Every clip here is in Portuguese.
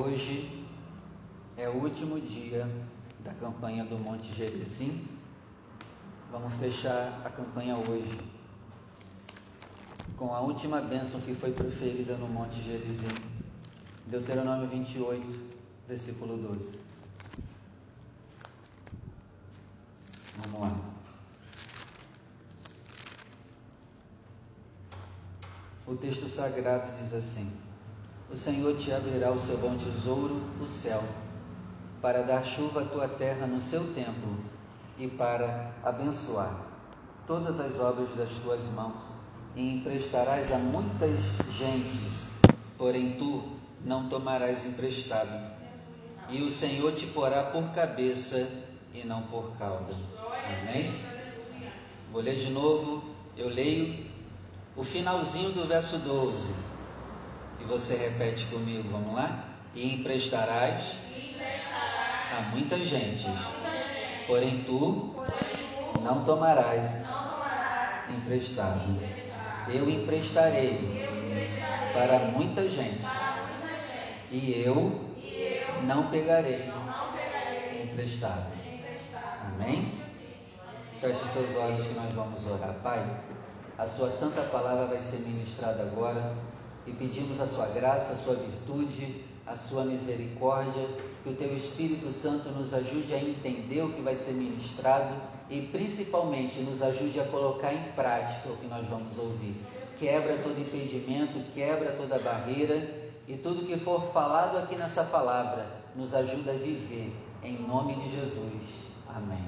Hoje é o último dia da campanha do Monte Gerizim. Vamos fechar a campanha hoje com a última bênção que foi proferida no Monte Gerizim. Deuteronômio 28, versículo 12. Vamos lá. O texto sagrado diz assim: O Senhor te abrirá o seu bom tesouro, o céu, para dar chuva à tua terra no seu tempo e para abençoar todas as obras das tuas mãos, e emprestarás a muitas gentes, porém tu não tomarás emprestado. E o Senhor te porá por cabeça e não por cauda. Amém? Vou ler de novo. Eu leio o finalzinho do verso 12. E você repete comigo, vamos lá? E emprestarás, a muita gente, porém tu não tomarás emprestado. Eu emprestarei para muita gente e eu não pegarei emprestado. Amém? Feche seus olhos que nós vamos orar. Pai, a Sua santa palavra vai ser ministrada agora e pedimos a Sua graça, a Sua virtude, a Sua misericórdia, que o Teu Espírito Santo nos ajude a entender o que vai ser ministrado e principalmente nos ajude a colocar em prática o que nós vamos ouvir. Quebra todo impedimento, quebra toda barreira e tudo que for falado aqui nessa palavra nos ajuda a viver. Em nome de Jesus. Amém.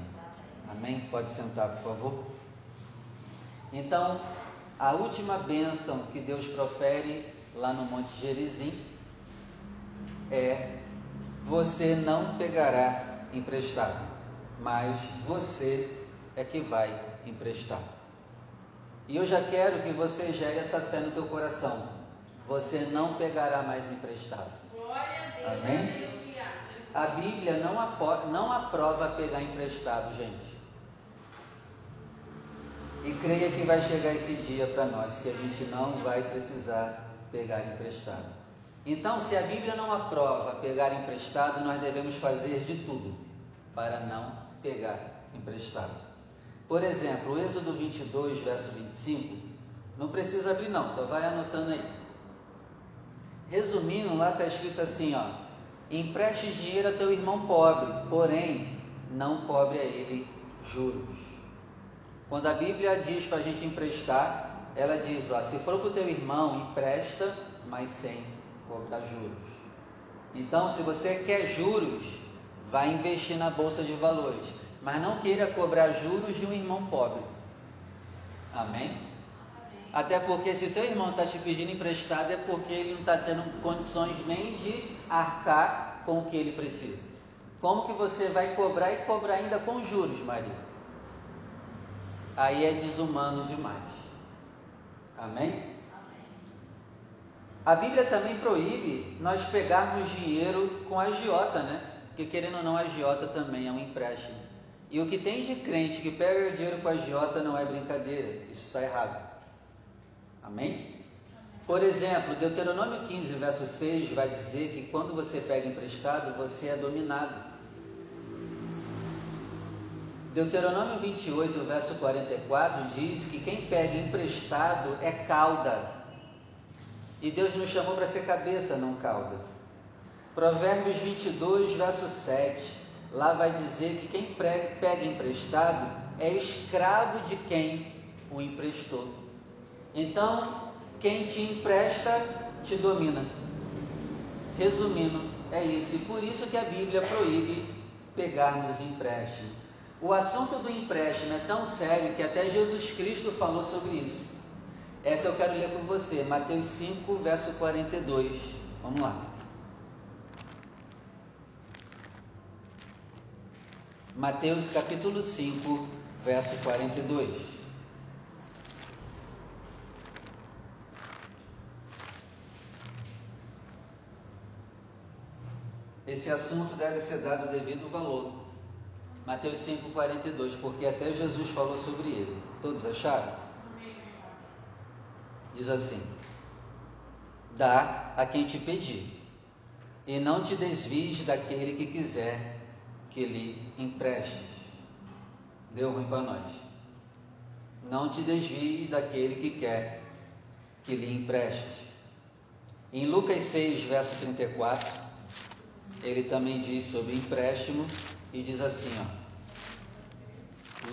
Amém? Pode sentar, por favor. Então, a última bênção que Deus profere lá no Monte Gerizim é: você não pegará emprestado, mas você é que vai emprestar. E eu já quero que você gere essa fé no teu coração. Você não pegará mais emprestado. Amém? A Bíblia não, não aprova pegar emprestado, gente. E creia que vai chegar esse dia para nós que a gente não vai precisar pegar emprestado. Então, se a Bíblia não aprova pegar emprestado, nós devemos fazer de tudo para não pegar emprestado. Por exemplo, o Êxodo 22, verso 25, não precisa abrir não, só vai anotando aí. Resumindo, lá está escrito assim, ó, empreste dinheiro a teu irmão pobre, porém não cobre a ele juros. Quando a Bíblia diz para a gente emprestar, ela diz: ó, se for para o teu irmão, empresta, mas sem cobrar juros. Então, se você quer juros, vai investir na bolsa de valores, mas não queira cobrar juros de um irmão pobre. Amém? Até porque se teu irmão está te pedindo emprestado é porque ele não está tendo condições nem de arcar com o que ele precisa. Como que você vai cobrar e cobrar ainda com juros, Maria? Aí é desumano demais. Amém? A Bíblia também proíbe nós pegarmos dinheiro com agiota, né? Porque querendo ou não, agiota também é um empréstimo. E o que tem de crente que pega dinheiro com agiota não é brincadeira, isso está errado. Amém? Por exemplo, Deuteronômio 15, verso 6 vai dizer que quando você pega emprestado, você é dominado. Deuteronômio 28, verso 44 diz que quem pega emprestado é cauda. E Deus nos chamou para ser cabeça, não cauda. Provérbios 22, verso 7, lá vai dizer que quem pega emprestado é escravo de quem o emprestou. Então, quem te empresta te domina. Resumindo, é isso. E por isso que a Bíblia proíbe pegarmos empréstimo. O assunto do empréstimo é tão sério que até Jesus Cristo falou sobre isso. Essa eu quero ler com você, Mateus 5, verso 42. Vamos lá. Mateus capítulo 5, verso 42. Esse assunto deve ser dado devido valor. Mateus 5,42, porque até Jesus falou sobre ele. Todos acharam? Diz assim: Dá a quem te pedir, e não te desvies daquele que quiser que lhe emprestes. Deu ruim para nós. Não te desvies daquele que quer que lhe emprestes. Em Lucas 6, verso 34, ele também diz sobre empréstimo e diz assim, ó.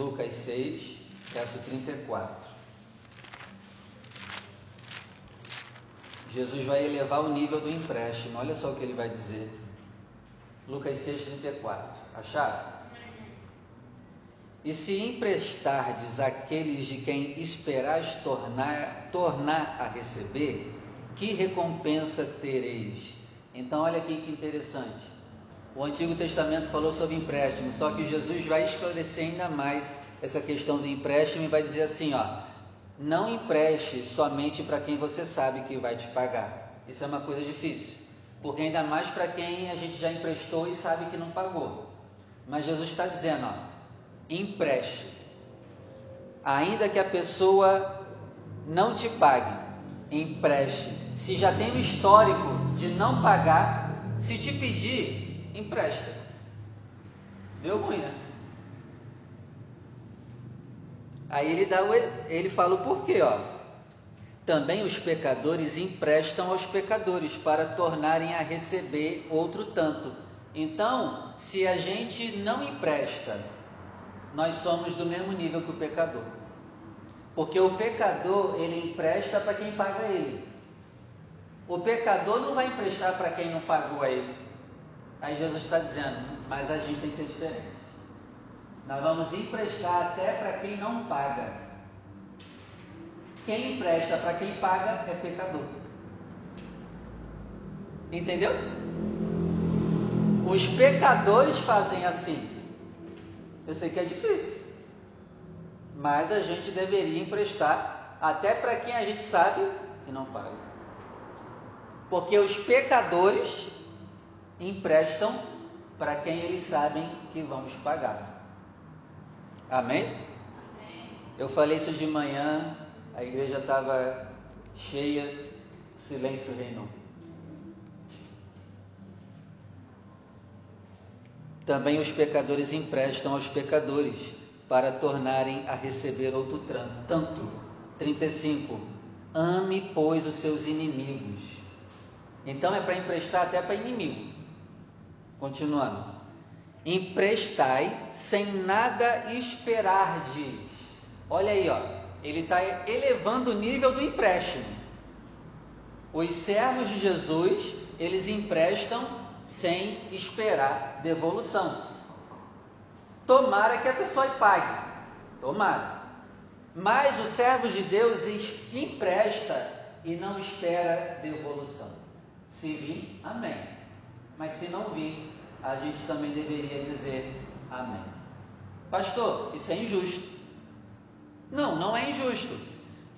Lucas 6, verso 34. Jesus vai elevar o nível do empréstimo. Olha só o que ele vai dizer. Lucas 6,34. Acharam? E se emprestardes àqueles de quem esperais tornar, tornar a receber, que recompensa tereis? Então, olha aqui que interessante. O Antigo Testamento falou sobre empréstimo, só que Jesus vai esclarecer ainda mais essa questão do empréstimo e vai dizer assim: ó, não empreste somente para quem você sabe que vai te pagar. Isso é uma coisa difícil, porque ainda mais para quem a gente já emprestou e sabe que não pagou. Mas Jesus está dizendo, ó, empreste, ainda que a pessoa não te pague, empreste. Se já tem um histórico de não pagar, se te pedir, empresta. Deu ruim, né? Aí ele, dá o, ele fala o porquê, ó. Também os pecadores emprestam aos pecadores para tornarem a receber outro tanto. Então, se a gente não empresta, nós somos do mesmo nível que o pecador. Porque o pecador, ele empresta para quem paga ele. O pecador não vai emprestar para quem não pagou a ele. Aí Jesus está dizendo, mas a gente tem que ser diferente. Nós vamos emprestar até para quem não paga. Quem empresta para quem paga é pecador. Entendeu? Os pecadores fazem assim. Eu sei que é difícil, mas a gente deveria emprestar até para quem a gente sabe que não paga. Porque os pecadores emprestam para quem eles sabem que vamos pagar. Amém? Eu falei isso de manhã, a igreja estava cheia, silêncio reinou. Também os pecadores emprestam aos pecadores para tornarem a receber outro tanto. 35. Ame, pois, os seus inimigos. Então é para emprestar até para inimigo. Continuando emprestai sem nada esperardes. Olha aí, ó, ele está elevando o nível do empréstimo. Os servos de Jesus, eles emprestam sem esperar devolução. Tomara que a pessoa pague. Tomara. Mas os servos de Deus empresta e não espera devolução. Se vir, amém. Mas se não vir, a gente também deveria dizer amém. Pastor, isso é injusto. Não, não é injusto.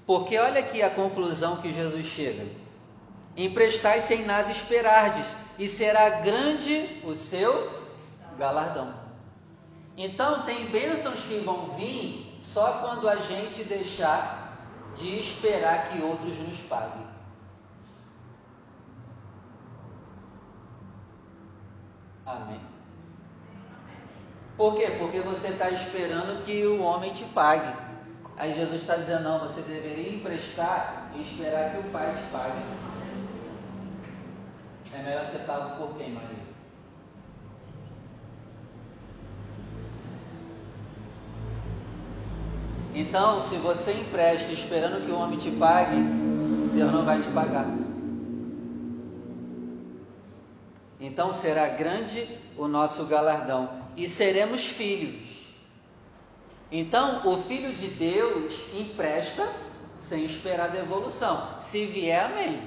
Porque olha aqui a conclusão que Jesus chega. Emprestai sem nada esperardes, e será grande o seu galardão. Então, tem bênçãos que vão vir só quando a gente deixar de esperar que outros nos paguem. Amém. Por quê? Porque você está esperando que o homem te pague. Aí Jesus está dizendo: não, você deveria emprestar e esperar que o Pai te pague. É melhor ser pago por quem, Maria? Então, se você empresta esperando que o homem te pague, Deus não vai te pagar. Então será grande o nosso galardão e seremos filhos. Então o Filho de Deus empresta sem esperar devolução. Se vier, amém.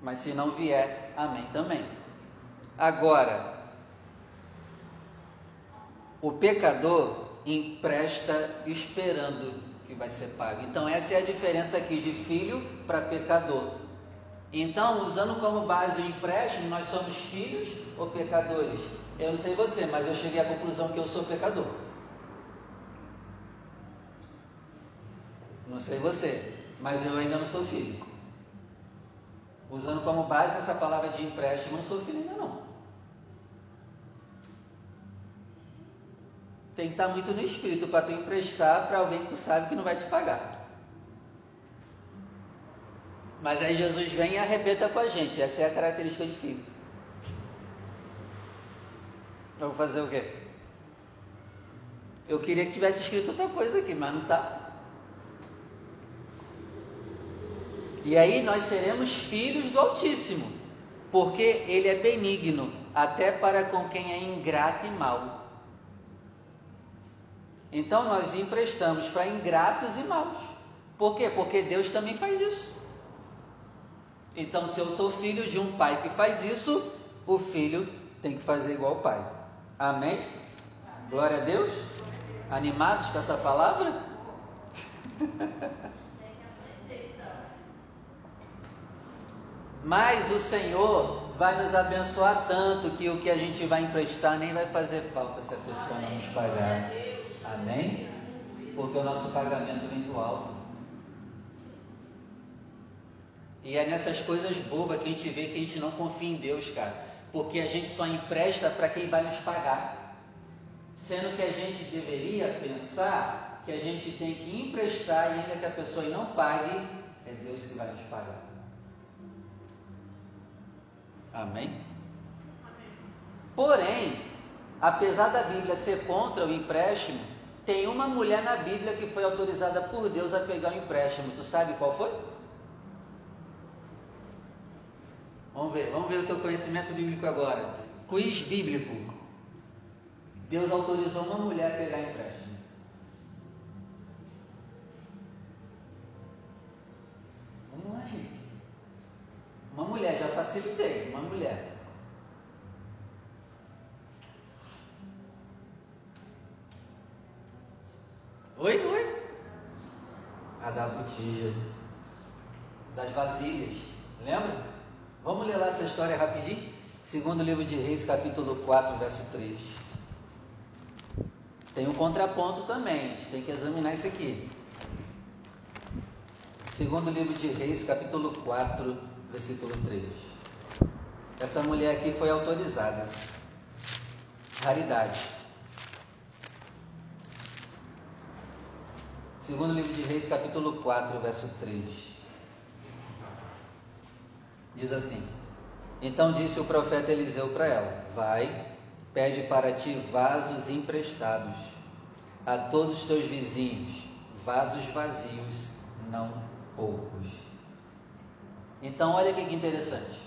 Mas se não vier, amém também. Agora, o pecador empresta esperando que vai ser pago. Então essa é a diferença aqui de filho para pecador. Então, usando como base o empréstimo, nós somos filhos ou pecadores? Eu não sei você, mas eu cheguei à conclusão que eu sou pecador. Não sei você, mas eu ainda não sou filho. Usando como base essa palavra de empréstimo, não sou filho ainda não. Tem que estar muito no espírito para tu emprestar para alguém que tu sabe que não vai te pagar. Mas aí Jesus vem e arrebenta com a gente. Essa é a característica de filho. Vamos fazer o quê? Eu queria que tivesse escrito outra coisa aqui, mas não está. E aí nós seremos filhos do Altíssimo, porque Ele é benigno, até para com quem é ingrato e mau. Então nós emprestamos para ingratos e maus. Por quê? Porque Deus também faz isso. Então, se eu sou filho de um pai que faz isso, o filho tem que fazer igual o pai. Amém? Glória a Deus? Animados com essa palavra? Mas o Senhor vai nos abençoar tanto que o que a gente vai emprestar nem vai fazer falta se a pessoa não nos pagar. Amém? Porque o nosso pagamento vem do alto. E é nessas coisas bobas que a gente vê que a gente não confia em Deus, cara. Porque a gente só empresta para quem vai nos pagar. Sendo que a gente deveria pensar que a gente tem que emprestar e ainda que a pessoa não pague, é Deus que vai nos pagar. Amém? Porém, apesar da Bíblia ser contra o empréstimo, tem uma mulher na Bíblia que foi autorizada por Deus a pegar o empréstimo. Tu sabe qual foi? Vamos ver, vamos ver o teu conhecimento bíblico agora. Quiz bíblico. Deus autorizou uma mulher a pegar empréstimo. Vamos lá, gente. Uma mulher, já facilitei, uma mulher. Oi, oi. A da botija, das vasilhas, lembra? Vamos ler lá essa história rapidinho? Segundo livro de Reis, capítulo 4, verso 3. Tem um contraponto também, a gente tem que examinar isso aqui. Segundo livro de Reis, capítulo 4, versículo 3. Essa mulher aqui foi autorizada. Raridade. Segundo livro de Reis, capítulo 4, verso 3. Diz assim: Então disse o profeta Eliseu para ela: Vai, pede para ti vasos emprestados a todos os teus vizinhos, vasos vazios, não poucos. Então, olha que interessante.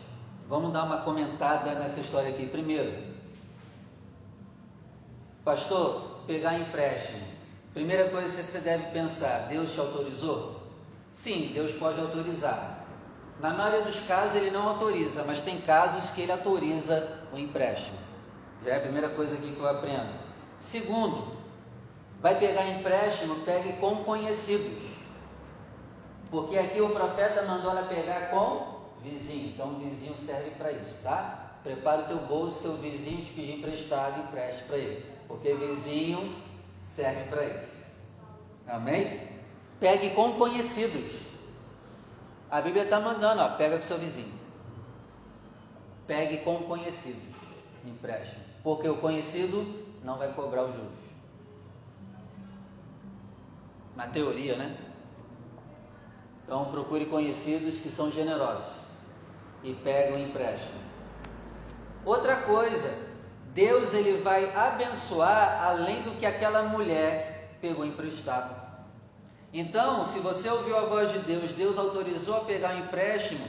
Vamos dar uma comentada nessa história aqui. Primeiro, pastor, pegar empréstimo. Primeira coisa que você deve pensar: Deus te autorizou? Sim, Deus pode autorizar. Na maioria dos casos ele não autoriza, mas tem casos que ele autoriza o empréstimo. Já é a primeira coisa aqui que eu aprendo. Segundo, vai pegar empréstimo, pegue com conhecidos. Porque aqui o profeta mandou ela pegar com vizinho. Então vizinho serve para isso, tá? Prepara o teu bolso, seu vizinho te pedir emprestado, empreste para ele. Porque vizinho serve para isso. Amém? Pegue com conhecidos. A Bíblia está mandando, ó, pega com seu vizinho. Pegue com o conhecido, empréstimo. Porque o conhecido não vai cobrar os juros. Na teoria, né? Então procure conhecidos que são generosos e pegue o empréstimo. Outra coisa, Deus ele vai abençoar além do que aquela mulher pegou emprestado. Então, se você ouviu a voz de Deus, Deus autorizou a pegar um empréstimo,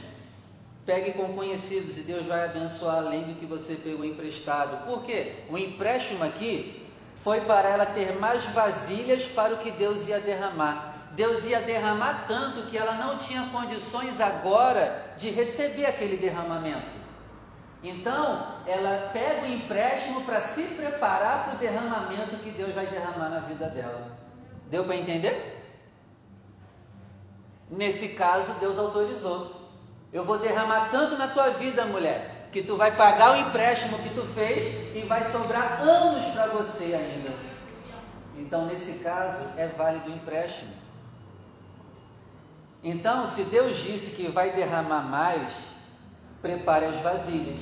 pegue com conhecidos e Deus vai abençoar além do que você pegou emprestado. Por quê? O empréstimo aqui foi para ela ter mais vasilhas para o que Deus ia derramar. Deus ia derramar tanto que ela não tinha condições agora de receber aquele derramamento. Então, ela pega o empréstimo para se preparar para o derramamento que Deus vai derramar na vida dela. Deu para entender? Nesse caso, Deus autorizou. Eu vou derramar tanto na tua vida, mulher, que tu vai pagar o empréstimo que tu fez e vai sobrar anos para você ainda. Então, nesse caso, é válido o empréstimo. Então, se Deus disse que vai derramar mais, prepare as vasilhas.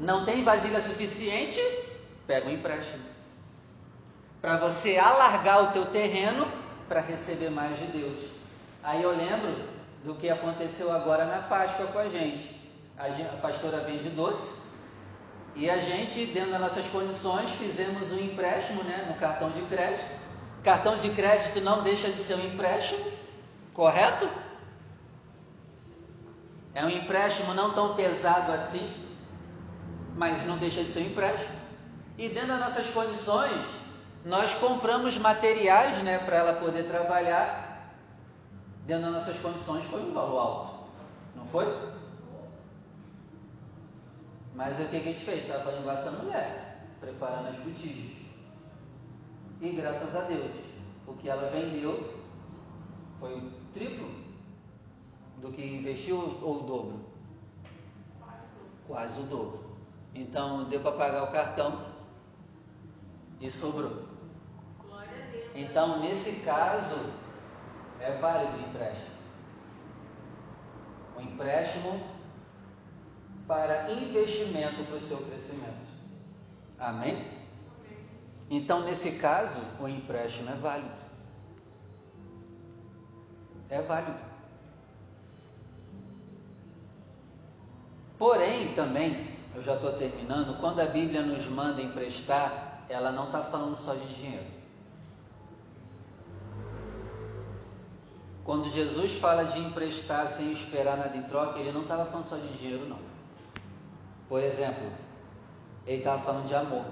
Não tem vasilha suficiente? Pega um empréstimo. Para você alargar o teu terreno para receber mais de Deus. Aí eu lembro do que aconteceu agora na Páscoa com a gente. A, gente, a pastora vende doce e a gente, dentro das nossas condições, fizemos um empréstimo né, no cartão de crédito. Cartão de crédito não deixa de ser um empréstimo, correto? É um empréstimo não tão pesado assim, mas não deixa de ser um empréstimo. E dentro das nossas condições, nós compramos materiais né, para ela poder trabalhar. Dentro das nossas condições foi um valor alto, não foi? Mas o que a gente fez? Estava igual essa mulher, preparando as botijas. E graças a Deus, o que ela vendeu foi o triplo do que investiu ou o dobro? Quase o dobro. Então deu para pagar o cartão e sobrou. Então nesse caso é válido o empréstimo. O empréstimo para investimento para o seu crescimento. Amém? Então nesse caso o empréstimo é válido. É válido. Porém, também, eu já estou terminando, quando a Bíblia nos manda emprestar, ela não está falando só de dinheiro. Quando Jesus fala de emprestar sem esperar nada em troca, ele não estava falando só de dinheiro, não. Por exemplo, ele estava falando de amor.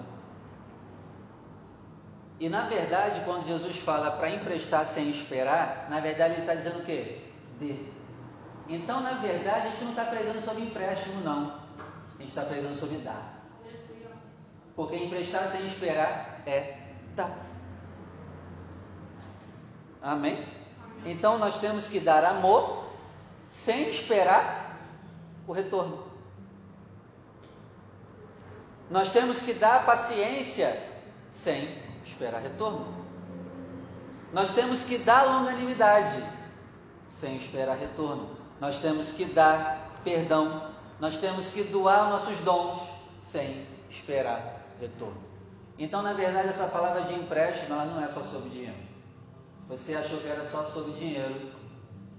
E na verdade, quando Jesus fala para emprestar sem esperar, na verdade ele está dizendo o quê? Dê. Então, na verdade, a gente não está pregando sobre empréstimo, não. A gente está pregando sobre dar. Porque emprestar sem esperar é dar. Amém? Então, nós temos que dar amor sem esperar o retorno. Nós temos que dar paciência sem esperar retorno. Nós temos que dar longanimidade sem esperar retorno. Nós temos que dar perdão, nós temos que doar nossos dons sem esperar retorno. Então, na verdade, essa palavra de empréstimo ela não é só sobre dinheiro. Você achou que era só sobre dinheiro,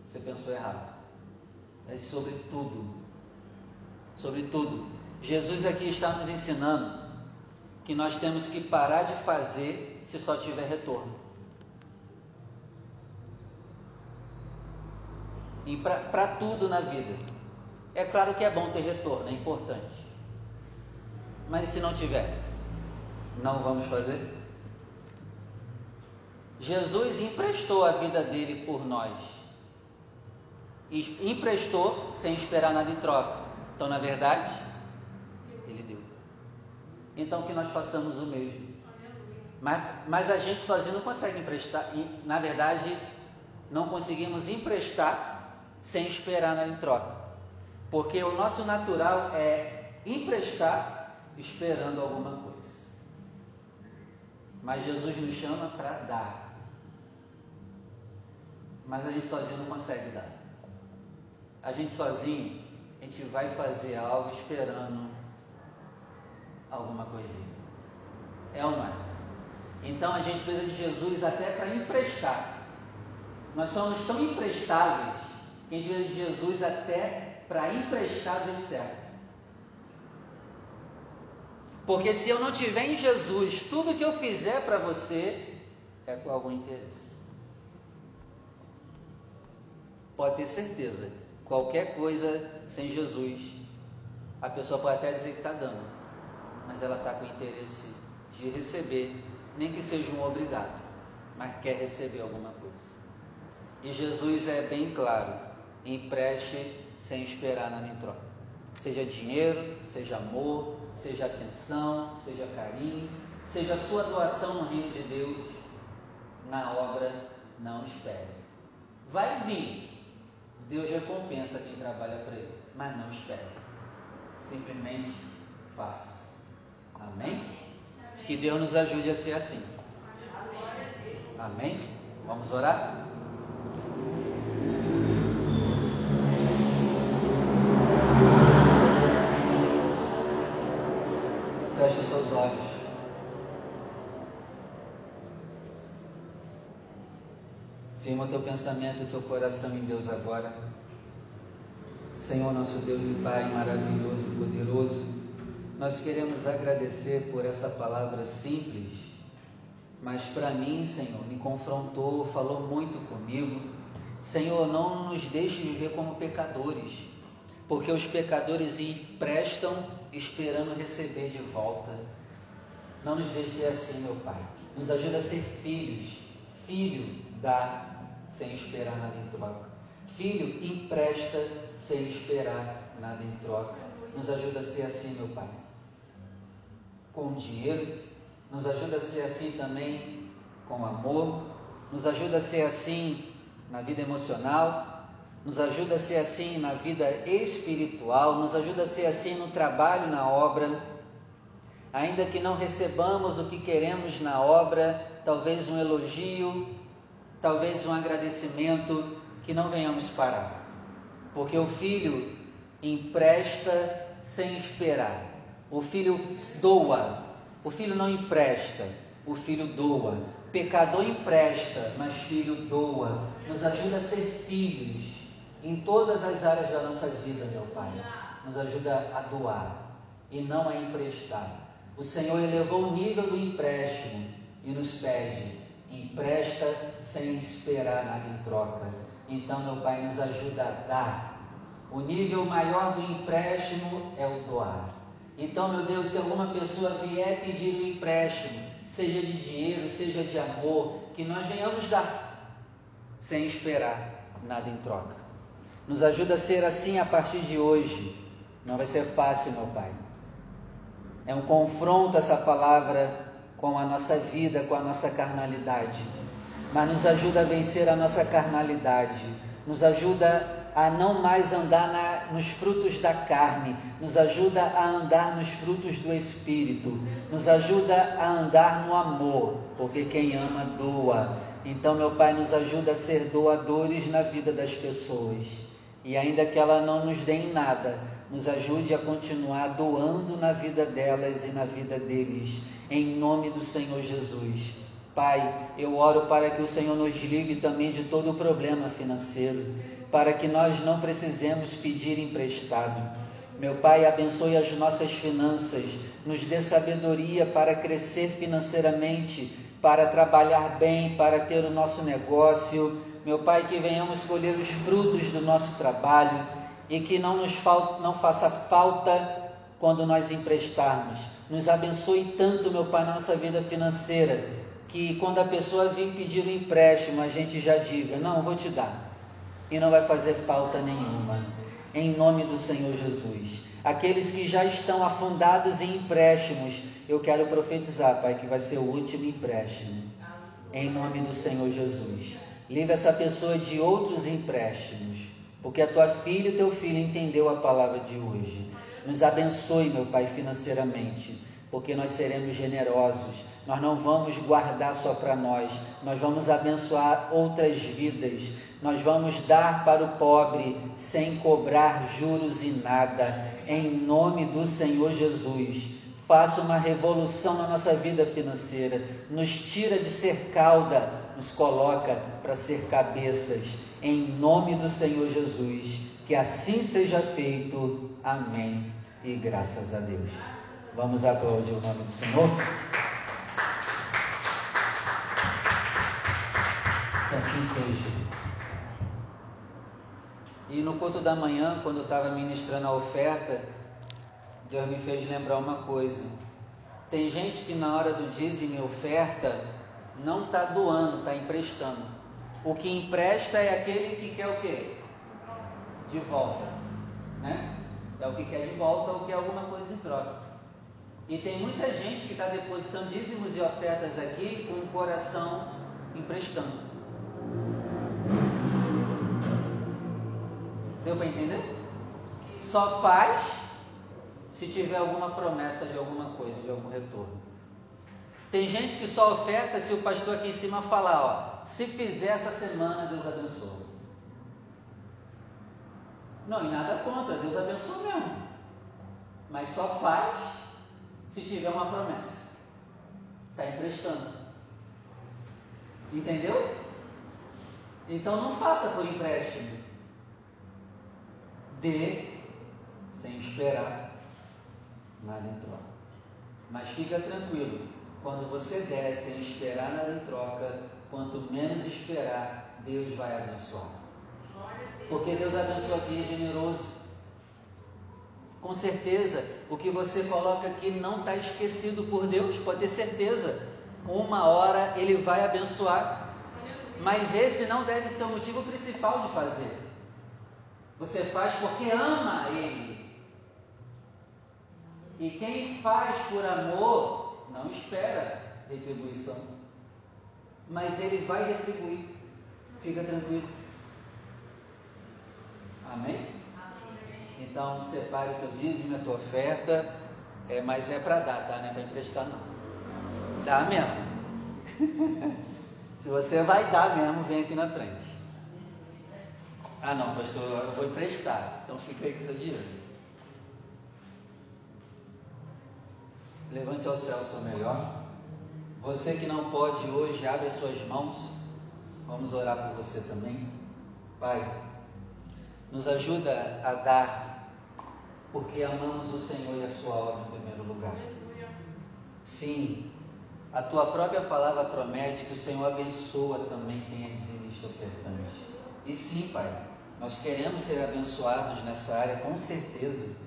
você pensou errado. É sobre tudo. Sobre tudo. Jesus aqui está nos ensinando que nós temos que parar de fazer se só tiver retorno. e para tudo na vida. É claro que é bom ter retorno, é importante. Mas e se não tiver? Não vamos fazer? Jesus emprestou a vida dele por nós. E emprestou sem esperar nada em troca. Então, na verdade, ele deu. Então, que nós façamos o mesmo. Mas, mas a gente sozinho não consegue emprestar. Na verdade, não conseguimos emprestar sem esperar nada em troca. Porque o nosso natural é emprestar esperando alguma coisa. Mas Jesus nos chama para dar. Mas a gente sozinho não consegue dar. A gente sozinho, a gente vai fazer algo esperando alguma coisinha. É ou não é? Então a gente precisa de Jesus até para emprestar. Nós somos tão emprestáveis que a gente precisa de Jesus até para emprestar do jeito certo. Porque se eu não tiver em Jesus, tudo que eu fizer para você é com algum interesse. Pode ter certeza, qualquer coisa sem Jesus, a pessoa pode até dizer que está dando, mas ela está com interesse de receber, nem que seja um obrigado, mas quer receber alguma coisa. E Jesus é bem claro: empreste sem esperar nada em troca. Seja dinheiro, seja amor, seja atenção, seja carinho, seja sua doação no reino de Deus, na obra, não espere. Vai vir, Deus recompensa quem trabalha para Ele, mas não espere. Simplesmente faça. Amém? Amém? Que Deus nos ajude a ser assim. Amém? Vamos orar? Feche os seus olhos. Firma o teu pensamento e teu coração em Deus agora. Senhor, nosso Deus e Pai maravilhoso e poderoso, nós queremos agradecer por essa palavra simples, mas para mim, Senhor, me confrontou, falou muito comigo. Senhor, não nos deixe viver como pecadores, porque os pecadores emprestam esperando receber de volta. Não nos deixe assim, meu Pai. Nos ajuda a ser filhos. Filho dá sem esperar nada em troca. Filho empresta sem esperar nada em troca. Nos ajuda a ser assim, meu Pai. Com dinheiro, nos ajuda a ser assim também com amor, nos ajuda a ser assim na vida emocional, nos ajuda a ser assim na vida espiritual, nos ajuda a ser assim no trabalho, na obra. Ainda que não recebamos o que queremos na obra, talvez um elogio, talvez um agradecimento, que não venhamos parar. Porque o filho empresta sem esperar. O filho doa. O filho não empresta, o filho doa. Pecador empresta, mas filho doa. Nos ajuda a ser filhos em todas as áreas da nossa vida, meu Pai. Nos ajuda a doar e não a emprestar. O Senhor elevou o nível do empréstimo e nos pede: empresta sem esperar nada em troca. Então, meu Pai, nos ajuda a dar. O nível maior do empréstimo é o doar. Então, meu Deus, se alguma pessoa vier pedir um empréstimo, seja de dinheiro, seja de amor, que nós venhamos dar, sem esperar nada em troca. Nos ajuda a ser assim a partir de hoje. Não vai ser fácil, meu Pai. É um confronto essa palavra com a nossa vida, com a nossa carnalidade. Mas nos ajuda a vencer a nossa carnalidade. Nos ajuda a não mais andar na, nos frutos da carne, nos ajuda a andar nos frutos do Espírito, nos ajuda a andar no amor, porque quem ama doa. Então, meu Pai, nos ajuda a ser doadores na vida das pessoas. E ainda que ela não nos dê em nada, nos ajude a continuar doando na vida delas e na vida deles, em nome do Senhor Jesus. Pai, eu oro para que o Senhor nos livre também de todo o problema financeiro, para que nós não precisemos pedir emprestado. Meu Pai, abençoe as nossas finanças, nos dê sabedoria para crescer financeiramente, para trabalhar bem, para ter o nosso negócio. Meu Pai, que venhamos colher os frutos do nosso trabalho e que não nos não faça falta quando nós emprestarmos. Nos abençoe tanto, meu Pai, na nossa vida financeira, que quando a pessoa vir pedir um empréstimo, a gente já diga: Não, vou te dar. E não vai fazer falta nenhuma. Em nome do Senhor Jesus. Aqueles que já estão afundados em empréstimos, eu quero profetizar, Pai, que vai ser o último empréstimo. Em nome do Senhor Jesus. Livre essa pessoa de outros empréstimos, porque a tua filha e o teu filho entendeu a palavra de hoje. Nos abençoe, meu Pai, financeiramente, porque nós seremos generosos. Nós não vamos guardar só para nós, nós vamos abençoar outras vidas. Nós vamos dar para o pobre sem cobrar juros e nada, em nome do Senhor Jesus. Faça uma revolução na nossa vida financeira, nos tira de ser cauda, nos coloca para ser cabeças, em nome do Senhor Jesus. Que assim seja feito. Amém. E graças a Deus. Vamos aplaudir o nome do Senhor. Que assim seja. E no culto da manhã, quando eu estava ministrando a oferta, Deus me fez lembrar uma coisa. Tem gente que na hora do dízimo e oferta não está doando, está emprestando. O que empresta é aquele que quer o quê? De volta, né? É o que quer de volta ou quer alguma coisa em troca. E tem muita gente que está depositando dízimos e ofertas aqui com o coração emprestando. Deu para entender? Só faz se tiver alguma promessa de alguma coisa, de algum retorno. Tem gente que só oferta se o pastor aqui em cima falar, ó, se fizer essa semana, Deus abençoa. Não, e nada contra, Deus abençoa mesmo. Mas só faz se tiver uma promessa. Está emprestando. Entendeu? Então não faça por empréstimo. Dê sem esperar nada em troca. Mas fica tranquilo, quando você der sem esperar nada em troca, quanto menos esperar, Deus vai abençoar. Porque Deus abençoa aqui é generoso. Com certeza, o que você coloca aqui não está esquecido por Deus, pode ter certeza. Uma hora Ele vai abençoar. Mas esse não deve ser o motivo principal de fazer. Você faz porque ama Ele. E quem faz por amor não espera retribuição. Mas Ele vai retribuir. Fica tranquilo. Amém? Então separe o teu dízimo, a tua oferta. É, mas é para dar, tá? Não é para emprestar não. Dá mesmo. Se você vai dar mesmo, vem aqui na frente. Ah não, pastor, eu vou emprestar. Então fica aí com seu dinheiro. Levante ao céu o seu melhor. Você que não pode hoje, abre as suas mãos. Vamos orar por você também. Pai, nos ajuda a dar, porque amamos o Senhor e a Sua obra em primeiro lugar. Sim, a Tua própria palavra promete que o Senhor abençoa também quem é dizimista ofertante. E sim, Pai, nós queremos ser abençoados nessa área, com certeza.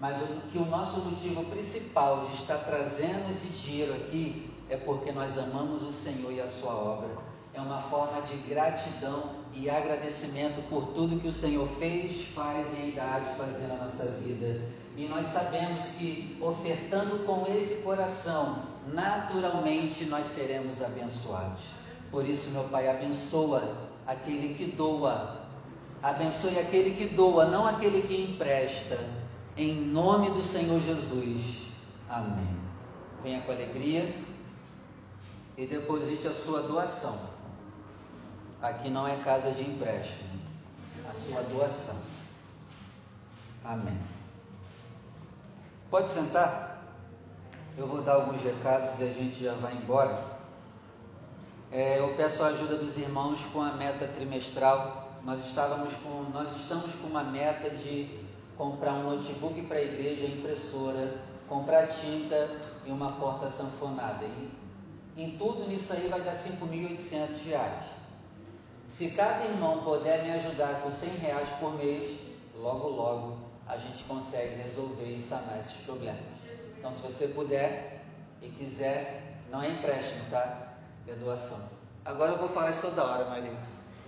Mas o, que o nosso motivo principal de estar trazendo esse dinheiro aqui é porque nós amamos o Senhor e a Sua obra. É uma forma de gratidão e agradecimento por tudo que o Senhor fez, faz e ainda há de fazer na nossa vida. E nós sabemos que ofertando com esse coração, naturalmente nós seremos abençoados. Por isso, meu Pai, abençoa aquele que doa. Abençoe aquele que doa, não aquele que empresta em nome do Senhor Jesus. Amém. Venha com alegria e deposite a sua doação. Aqui não é casa de empréstimo, a sua doação. Amém. Pode sentar? Eu vou dar alguns recados e a gente já vai embora. É, eu peço a ajuda dos irmãos com a meta trimestral. Nós estávamos com, nós estamos com uma meta de comprar um notebook para a igreja, impressora, comprar tinta e uma porta sanfonada. Em tudo nisso aí vai dar 5.800 reais. Se cada irmão puder me ajudar com 100 reais por mês, logo logo a gente consegue resolver e sanar esses problemas. Então se você puder e quiser, não é empréstimo, tá? É doação. Agora eu vou falar isso toda hora, Maria.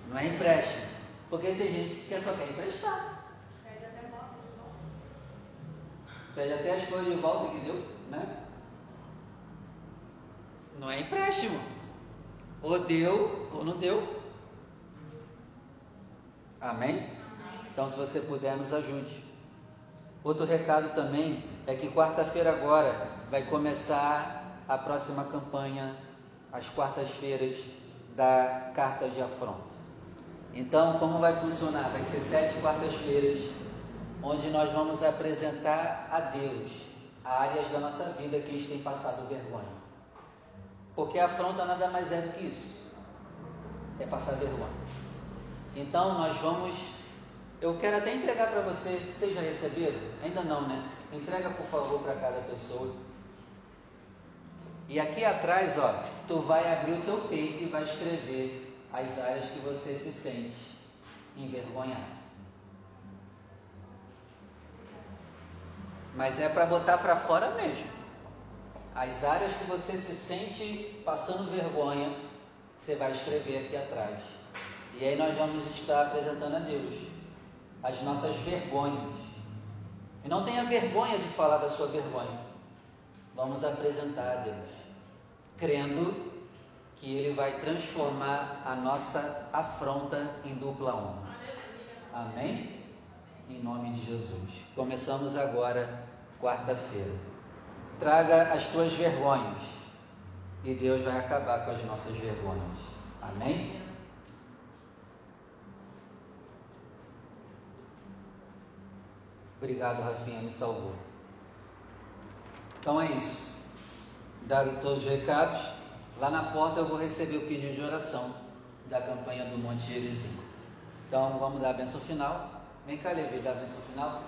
Não é empréstimo. Porque tem gente que só quer emprestar. Pede até as coisas de volta que deu, né? Não é empréstimo. Ou deu ou não deu. Amém? Então, se você puder, nos ajude. Outro recado também é que quarta-feira agora vai começar a próxima campanha, às quartas-feiras, da Carta de Afronta. Então, como vai funcionar? Vai ser sete quartas-feiras onde nós vamos apresentar a Deus áreas da nossa vida que a gente tem passado vergonha. Porque a afronta nada mais é do que isso. É passar vergonha. Então nós vamos. Eu quero até entregar para você. Vocês já receberam? Ainda não, né? Entrega por favor para cada pessoa. E aqui atrás, ó, tu vai abrir o teu peito e vai escrever as áreas que você se sente envergonhado. mas é para botar para fora mesmo. As áreas que você se sente passando vergonha, você vai escrever aqui atrás. E aí nós vamos estar apresentando a Deus as nossas vergonhas. E não tenha vergonha de falar da sua vergonha. Vamos apresentar a Deus, crendo que Ele vai transformar a nossa afronta em dupla honra. Amém? em nome de Jesus. Começamos agora, quarta-feira. Traga as tuas vergonhas e Deus vai acabar com as nossas vergonhas. Amém? Obrigado, Rafinha, me salvou. Então é isso. Dado todos os recados, lá na porta eu vou receber o pedido de oração da campanha do Monte Gerizim. Então vamos dar a benção final. Vem cá, Levi, dar a benção final.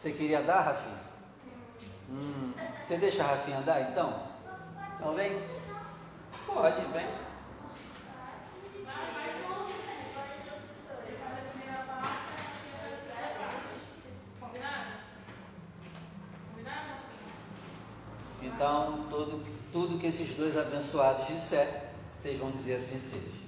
Você queria dar, Rafinha? Hum, você deixa a Rafinha dar então? Então vem. Pode, vem. Então, tudo, tudo que esses dois abençoados disser, vocês vão dizer assim seja.